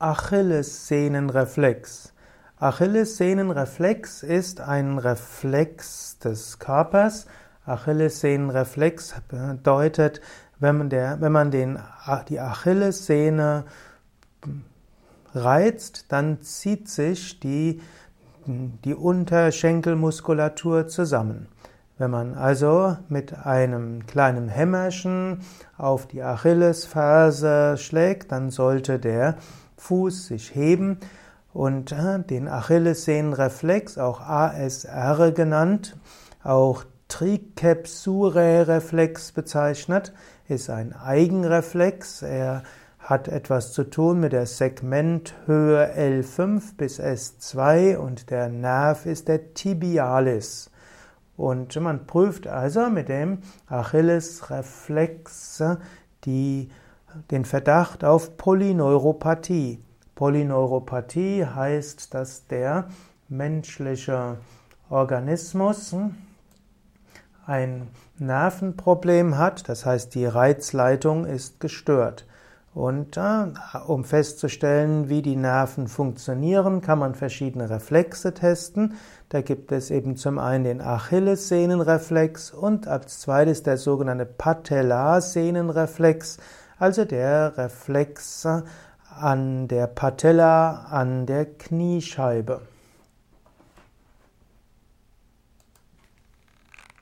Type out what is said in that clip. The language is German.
Achillessehnenreflex. Achillessehnenreflex ist ein Reflex des Körpers. Achillessehnenreflex bedeutet, wenn man, der, wenn man den, die Achillessehne reizt, dann zieht sich die, die Unterschenkelmuskulatur zusammen. Wenn man also mit einem kleinen Hämmerchen auf die Achillesferse schlägt, dann sollte der Fuß sich heben und äh, den Achillessehnenreflex, auch ASR genannt, auch Tricepsurae-Reflex bezeichnet, ist ein Eigenreflex. Er hat etwas zu tun mit der Segmenthöhe L5 bis S2 und der Nerv ist der Tibialis. Und man prüft also mit dem Achillesreflex die, den Verdacht auf Polyneuropathie. Polyneuropathie heißt, dass der menschliche Organismus ein Nervenproblem hat, das heißt die Reizleitung ist gestört. Und äh, um festzustellen, wie die Nerven funktionieren, kann man verschiedene Reflexe testen. Da gibt es eben zum einen den Achillessehnenreflex und als zweites der sogenannte Patellarsehnenreflex, also der Reflex an der Patella, an der Kniescheibe.